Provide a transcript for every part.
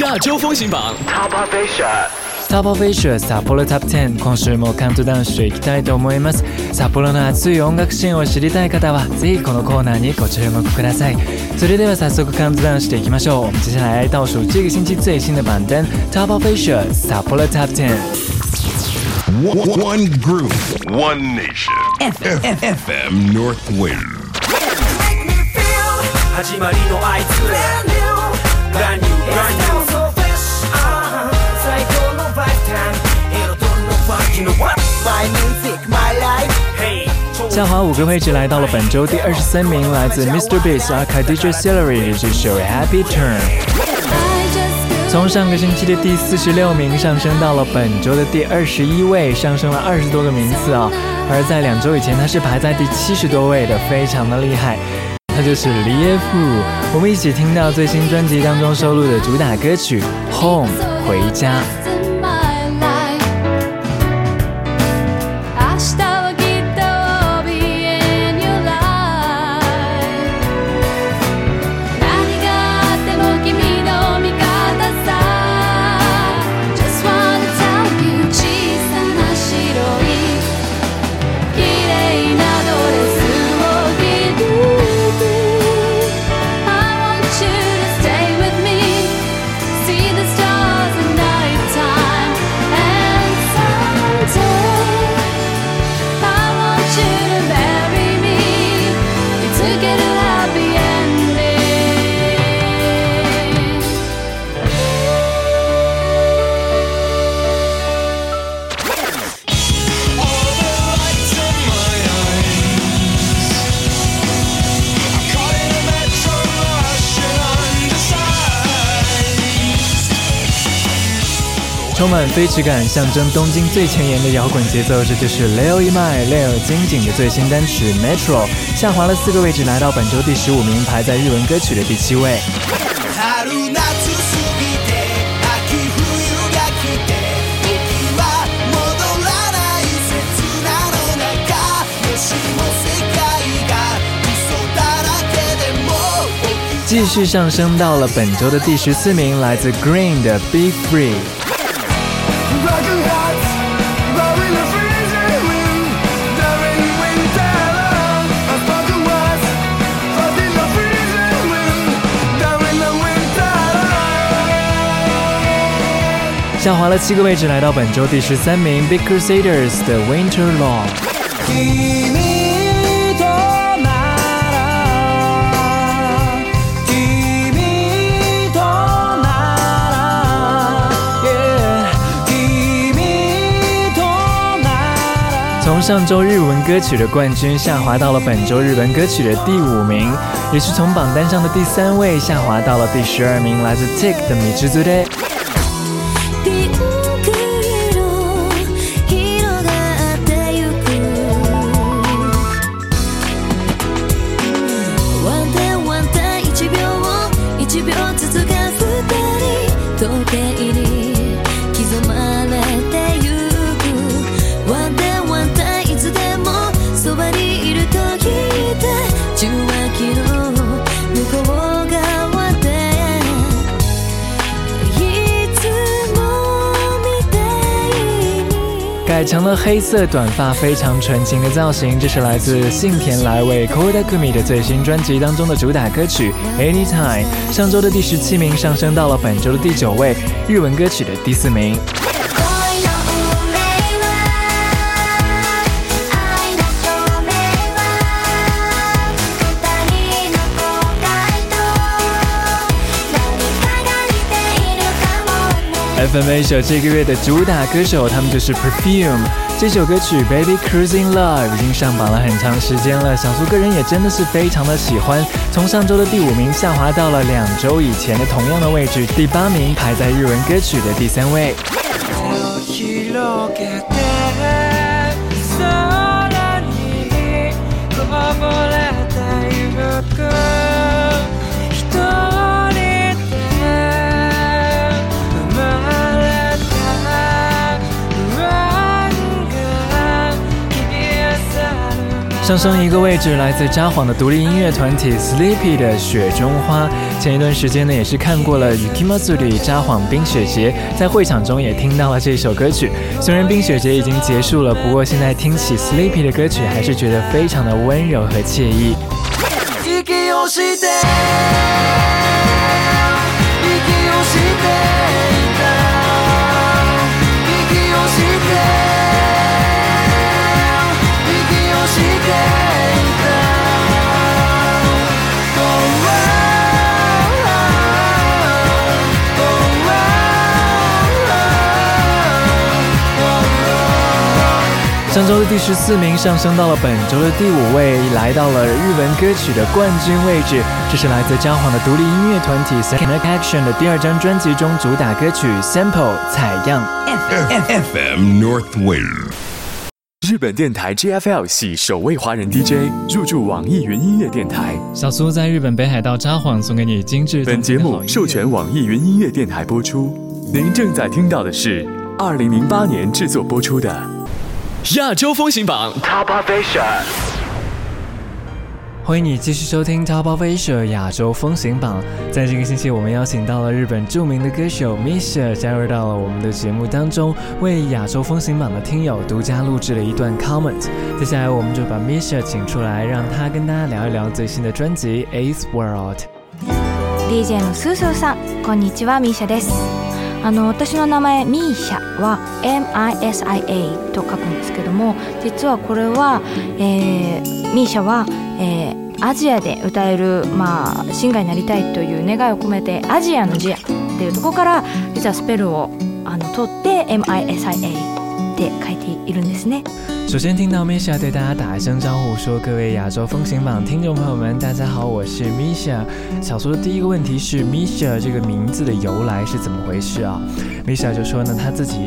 亚洲风行榜 Top of Asia Top of Asia 札幌 Top 10今週もカウントダウンしていきたいと思います札幌の熱い音楽シーンを知りたい方はぜひこのコーナーにご注目くださいそれでは早速カウントダウンしていきましょう接下来倒数这个星期最新的榜单 Top of Asia 札幌 Top 10 One, group, One nation. FM North Wind. 始まりの合図 Brand new, brand new 最高のバイタイム彩りのファンキーの What? My music, my life Hey 下滑五个位置来到了本周第二十三名，来自 Mr. Beast 阿凯 DJ Celery 的这首 Happy Turn。从上个星期的第四十六名上升到了本周的第二十一位，上升了二十多个名次啊、而在两周以前，他是排在第七十多位的，非常的厉害。 他就是李耶夫，我们一起听到最新专辑当中收录的主打歌曲《Home》回家。满飞驰感，象征东京最前沿的摇滚节奏，这就是 Leo Imai Leo 金井的最新单曲《Metro》，下滑了四个位置，来到本周第十五名，排在日文歌曲的第七位。春夏過ぎて秋冬が来て僕は戻らない刹那の中もしも世界が嘘だらけでも僕继续上升到了本周的第十四名，来自 Green 的《Be Free》。 下滑了七个位置，来到本周第十三名，Big Crusaders 的《Winter Law》。君となら君となら Yeah 君となら从上周日文歌曲的冠军下滑到了本周日文歌曲的第五名，也是从榜单上的第三位下滑到了第十二名，来自 Tick 的《米之族的》。 成了黑色短发，非常纯情的造型。这是来自幸田来为 Koda Kumi 的最新专辑当中的主打歌曲《Anytime》。上周的第十七名上升到了本周的第九位，日文歌曲的第四名。FM A 一首这个月的主打歌手，他们就是 Perfume。这首歌曲《Baby Cruising Love》已经上榜了很长时间了，小苏个人也真的是非常的喜欢。从上周的第五名下滑到了两周以前的同样的位置，第八名，排在日文歌曲的第三位。上升一个位置，来自札幌的独立音乐团体 Sleepy 的《雪中花》。前一段时间呢，也是看过了 Yukimatsuri 札幌冰雪节，在会场中也听到了这首歌曲。虽然冰雪节已经结束了，不过现在听起 Sleepy 的歌曲，还是觉得非常的温柔和惬意。上周的第十四名上升到了本周的第五位，来到了日文歌曲的冠军位置。这是来自札幌的独立音乐团体 Second Action 的第二张专辑中主打歌曲《Sample 采样》。FM North Wind。日本电台 JFL 系首位华人 DJ 入驻网易云音乐电台。小苏在日本北海道札幌送给你精致。本节目授权网易云音乐电台播出。您正在听到的是二零零八年制作播出的。亚洲风行榜 Top Asia，欢迎你继续收听《Top Asia 亚洲风行榜》。在这个星期，我们邀请到了日本著名的歌手 Misha 加入到了我们的节目当中，为亚洲风行榜的听友独家录制了一段 comment。接下来，我们就把 Misha 请出来，让他跟大家聊一聊最新的专辑《Ace World》。DJ 梁さん、こんにちは、Misha です。あの私の名前ミーシャは MISIA と書くんですけども実はこれは、えーミーシャは、えーアジアで歌える、まあ、シンガーになりたいという願いを込めてアジアのジアっていうところから実はスペルをあの取って MISIA って書いているんですね。首先听到 Misha 对大家打一声招呼，说：“各位亚洲风情榜听众朋友们，大家好，我是 Misha。”小说的第一个问题是 Misha 这个名字的由来是怎么回事啊？Misha 就说呢，他自己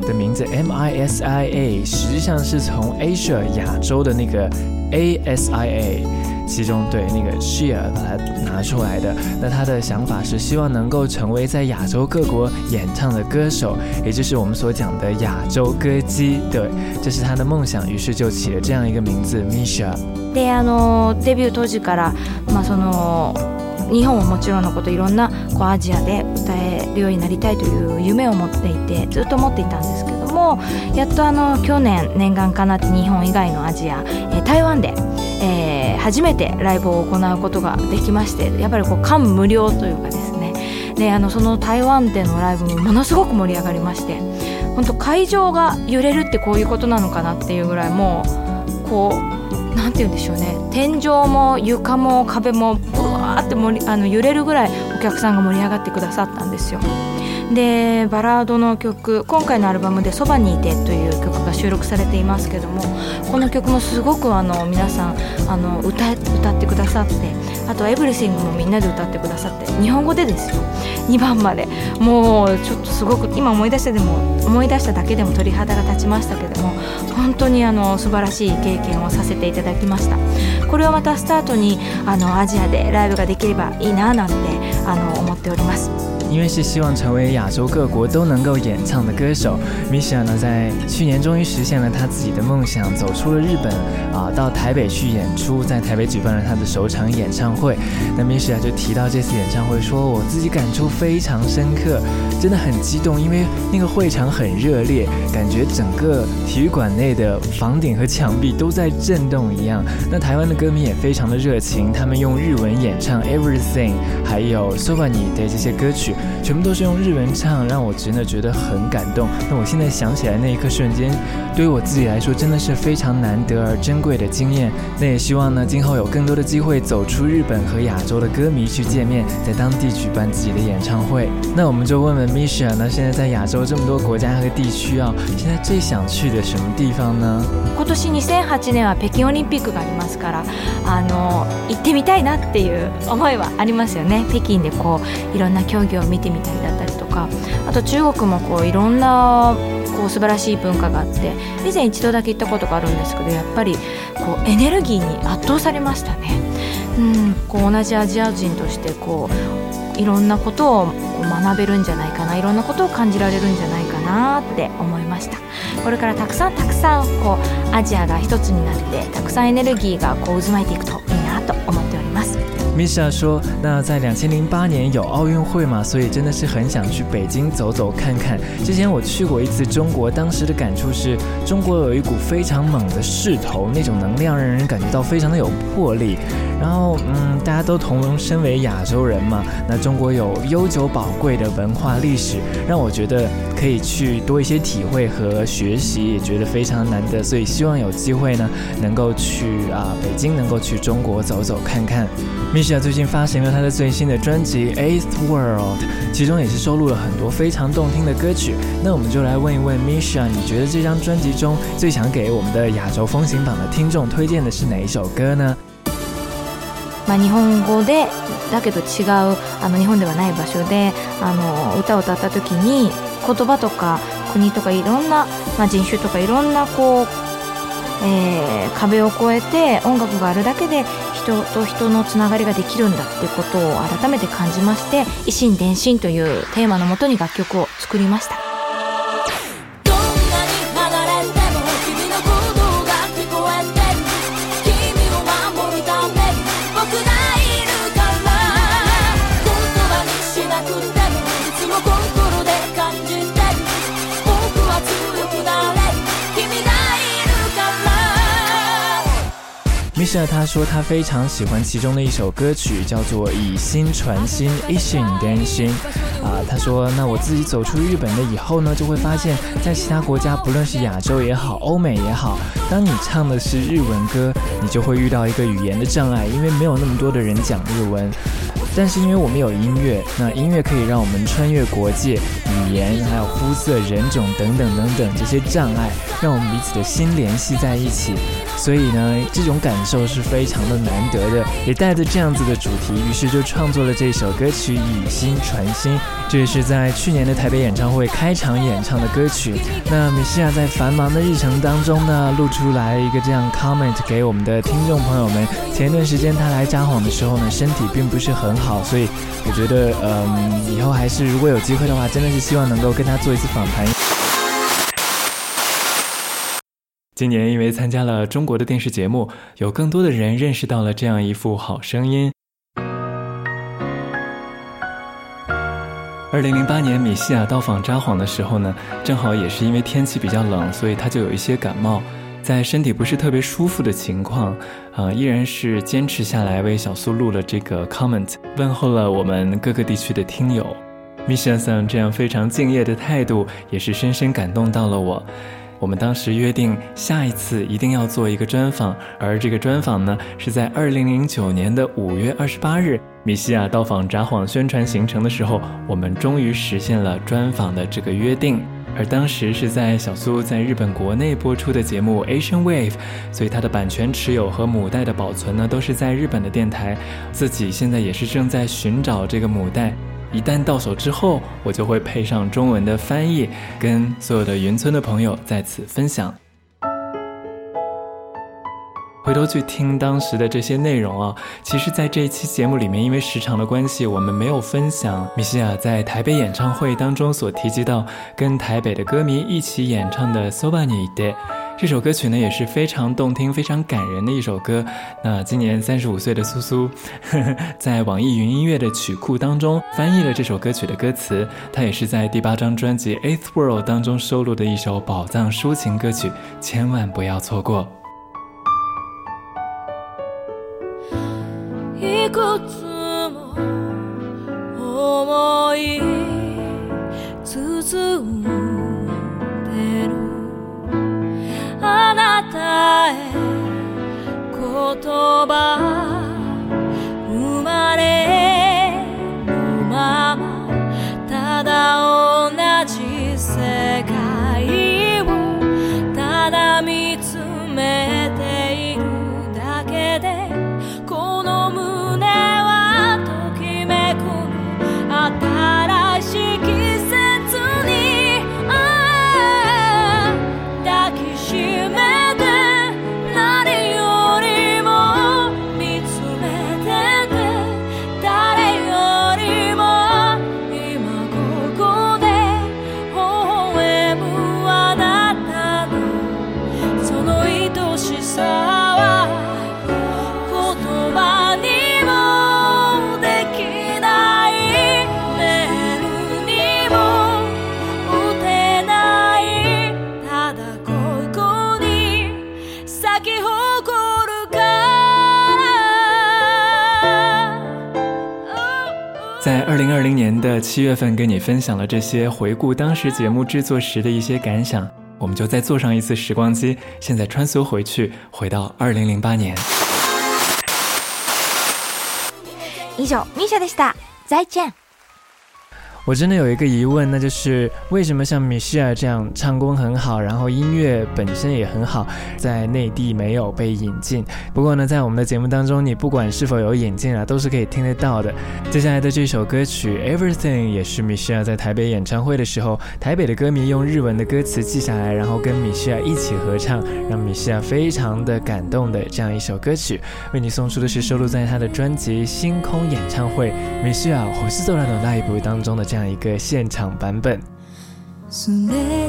的名字 M I S I A 实际上是从 Asia 亚洲的那个 A S I A。其中对那个 share 把它拿出来的，那他的想法是希望能够成为在亚洲各国演唱的歌手，也就是我们所讲的亚洲歌姬。对，这是他的梦想，于是就起了这样一个名字 Misha。であのデビュー当時から、まあ、その日本はもちろんのこといろんなこうアジアで歌えるようになりたいという夢を持っていてずっと持っていたんですけどもやっとあの去年念願かなって日本以外のアジア、えー台湾で、えー 初めてライブを行うことができましてやっぱりこう感無量というかですね。であのその台湾でのライブもものすごく盛り上がりまして本当会場が揺れるってこういうことなのかなっていうぐらいもうこうなんて言うんでしょうね。天井も床も壁もブワーってりあの揺れるぐらいお客さんが盛り上がってくださったんですよ。でバラードの曲今回のアルバムで「そばにいて」という曲が収録されていますけどもこの曲もすごくあの皆さんあの歌歌ってくださってあと「エブリシング」もみんなで歌ってくださって日本語でですよ。2番まで。もうちょっとすごく今思い出してでも思い出しただけでも鳥肌が立ちましたけども本当にあの素晴らしい経験をさせていただきました。これをまたスタートにあのアジアでライブができればいいななんてあの思っております。因为是希望成为亚洲各国都能够演唱的歌手，Misha 呢在去年终于实现了他自己的梦想，走出了日本啊，到台北去演出，在台北举办了他的首场演唱会。那 Misha 就提到这次演唱会说，我自己感触非常深刻，真的很激动，因为那个会场很热烈，感觉整个体育馆内的房顶和墙壁都在震动一样。那台湾的歌迷也非常的热情，他们用日文演唱 Everything，还有 So b a n i 的这些歌曲。全部都是用日文唱，让我真的觉得很感动。那我现在想起来那一刻瞬间，对于我自己来说真的是非常难得而珍贵的经验。那也希望呢，今后有更多的机会走出日本和亚洲的歌迷去见面，在当地举办自己的演唱会。那我们就问问 Misha，那现在在亚洲这么多国家和地区啊，现在最想去的什么地方呢？今年2008年は北京オリンピックがありますからあの行ってみたいなっていう思いはありますよね北京でこういろんな競技を 見てみたりだったりとかあと中国もこういろんなこう素晴らしい文化があって以前一度だけ行ったことがあるんですけどやっぱりこうエネルギーに圧倒されましたね。うん、こう同じアジア人としてこういろんなことをこう学べるんじゃないかないろんなことを感じられるんじゃないかなって思いましたこれからたくさんたくさんこうアジアが一つになってたくさんエネルギーがこう渦巻いていくといいなと思ってます Misha 说：“那在两千零八年有奥运会嘛，所以真的是很想去北京走走看看。之前我去过一次中国，当时的感触是中国有一股非常猛的势头，那种能量让人感觉到非常的有魄力。然后，嗯，大家都同身为亚洲人嘛，那中国有悠久宝贵的文化历史，让我觉得可以去多一些体会和学习，也觉得非常难得。所以希望有机会呢，能够去啊北京，能够去中国走走看看。” Misha 最近发行了他的最新的专辑《Eighth World》，其中也是收录了很多非常动听的歌曲。那我们就来问一问 Misha，你觉得这张专辑中最想给我们的亚洲风行榜的听众推荐的是哪一首歌呢？まあ、日本語でだけど違うあの日本ではない場所であの歌を歌った時に言葉とか国とかいろんな、まあ、人種とかいろんなこう、えー壁を越えて音楽があるだけで 人と人のつながりができるんだっていうことを改めて感じまして「維新伝心」というテーマのもとに楽曲を作りました。Misha 他说他非常喜欢其中的一首歌曲，叫做《以心传心》，一心伝心。啊，他说那我自己走出日本了以后呢，就会发现，在其他国家，不论是亚洲也好，欧美也好，当你唱的是日文歌，你就会遇到一个语言的障碍，因为没有那么多的人讲日文。但是因为我们有音乐，那音乐可以让我们穿越国界、语言、还有肤色、人种等等等等这些障碍，让我们彼此的心联系在一起。所以呢，这种感受是非常的难得的，也带着这样子的主题，于是就创作了这首歌曲《以心传心》。这也是在去年的台北演唱会开场演唱的歌曲。那米西亚在繁忙的日程当中呢，录出来一个这样 comment 给我们的听众朋友们。前一段时间他来札幌的时候呢，身体并不是很好，所以我觉得，嗯，以后还是如果有机会的话，真的是希望能够跟他做一次访谈。今年因为参加了中国的电视节目，有更多的人认识到了这样一副好声音。二零零八年，米西亚到访札幌的时候呢，正好也是因为天气比较冷，所以他就有一些感冒，在身体不是特别舒服的情况，啊、依然是坚持下来为小苏录了这个 comment，问候了我们各个地区的听友。米西亚桑这样非常敬业的态度，也是深深感动到了我。我们当时约定下一次一定要做一个专访，而这个专访呢是在二零零九年的五月二十八日，米西亚到访札幌宣传行程的时候，我们终于实现了专访的这个约定。而当时是在小苏在日本国内播出的节目《Asian Wave》，所以它的版权持有和母带的保存呢都是在日本的电台。自己现在也是正在寻找这个母带。一旦到手之后，我就会配上中文的翻译，跟所有的云村的朋友在此分享。回头去听当时的这些内容啊，其实，在这一期节目里面，因为时长的关系，我们没有分享米西亚在台北演唱会当中所提及到跟台北的歌迷一起演唱的《So b a n i d 这首歌曲呢也是非常动听、非常感人的一首歌。那今年三十五岁的苏苏，呵 呵在网易云音乐的曲库当中翻译了这首歌曲的歌词，它也是在第八张专辑《Eighth World》当中收录的一首宝藏抒情歌曲，千万不要错过。葉生まれ的七月份跟你分享了这些回顾当时节目制作时的一些感想，我们就再坐上一次时光机，现在穿梭回去，回到二零零八年。以上ミシャでした再见 我真的有一个疑问，那就是为什么像米歇尔这样唱功很好，然后音乐本身也很好，在内地没有被引进？不过呢，在我们的节目当中，你不管是否有引进啊，都是可以听得到的。接下来的这首歌曲《Everything》也是米歇尔在台北演唱会的时候，台北的歌迷用日文的歌词记下来，然后跟米歇尔一起合唱，让米歇尔非常的感动的这样一首歌曲。为你送出的是收录在他的专辑《星空演唱会》米歇尔火星走来的 live 当中的。这样一个现场版本。すれ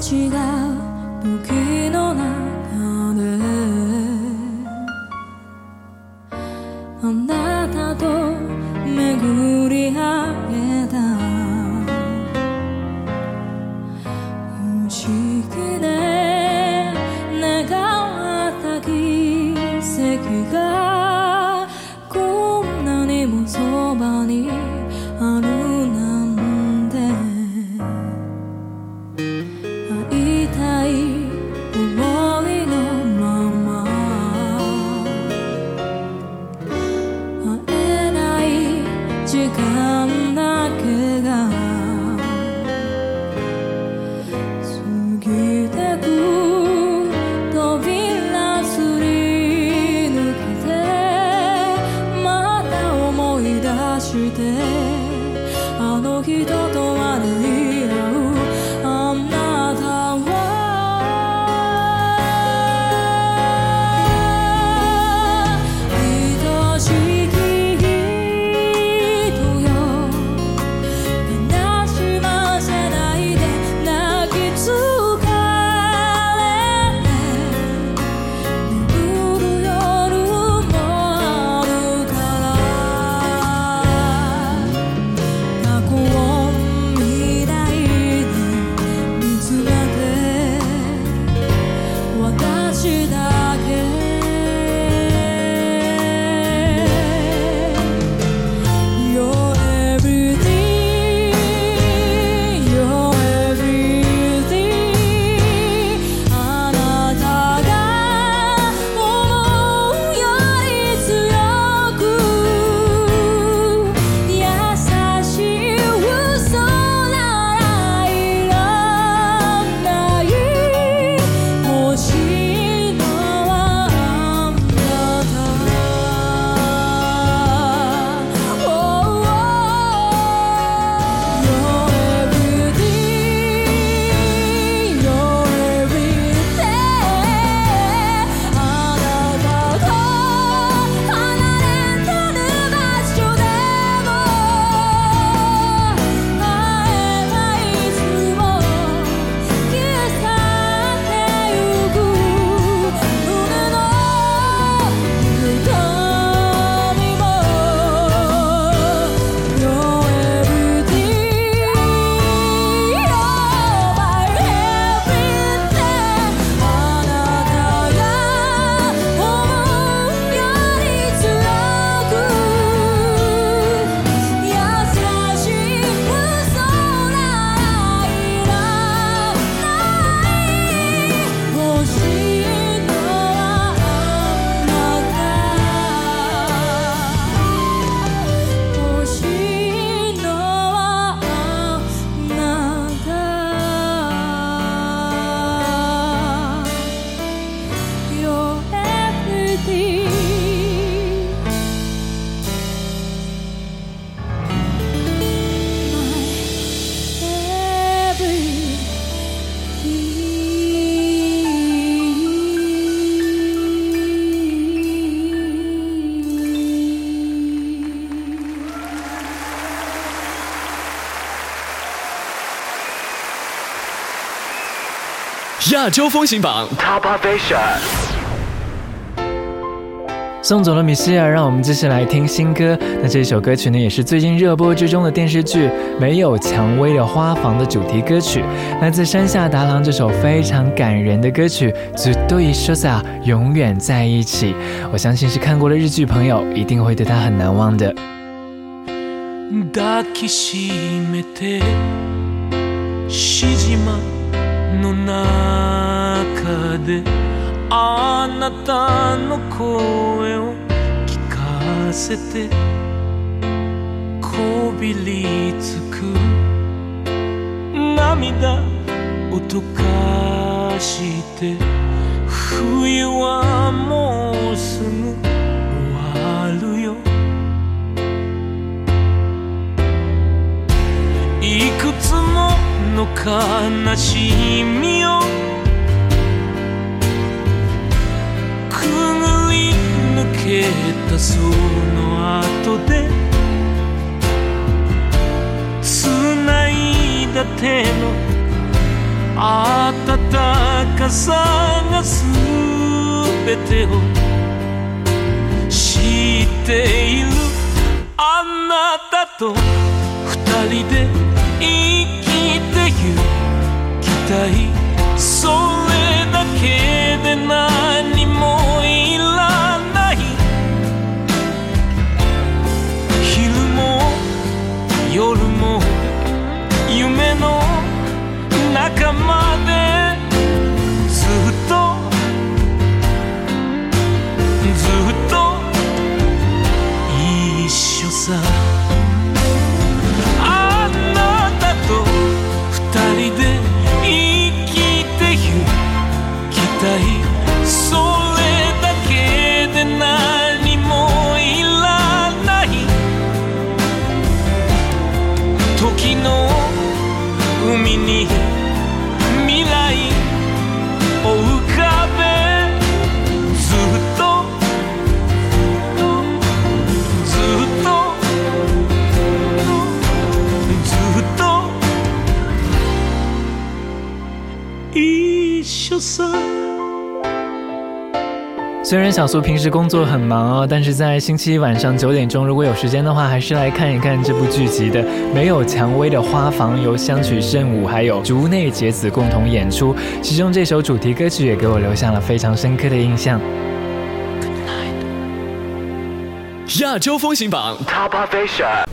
亚洲风行榜 Top Asia。送走了米歇尔，让我们继续来听新歌。那这首歌曲呢，也是最近热播之中的电视剧《没有蔷薇的花房》的主题歌曲，来自山下达郎这首非常感人的歌曲《ずっと一緒さ》，永远在一起。我相信是看过了日剧朋友，一定会对它很难忘的。 抱きしめてしじま の中であなたの声を聞かせてこびりつく涙を溶かして冬は悲しみをくぐり抜けたその後で繋いだ手の温かさが全てを知っているあなたと二人で生きてゆ的一未来を浮かべずっとずっとずっと一緒さ虽然小苏平时工作很忙哦，但是在星期一晚上九点钟，如果有时间的话，还是来看一看这部剧集的。没有蔷薇的花房由香取慎吾还有竹内结子共同演出，其中这首主题歌曲也给我留下了非常深刻的印象。Good night. 亚洲风行榜 Top of Asia。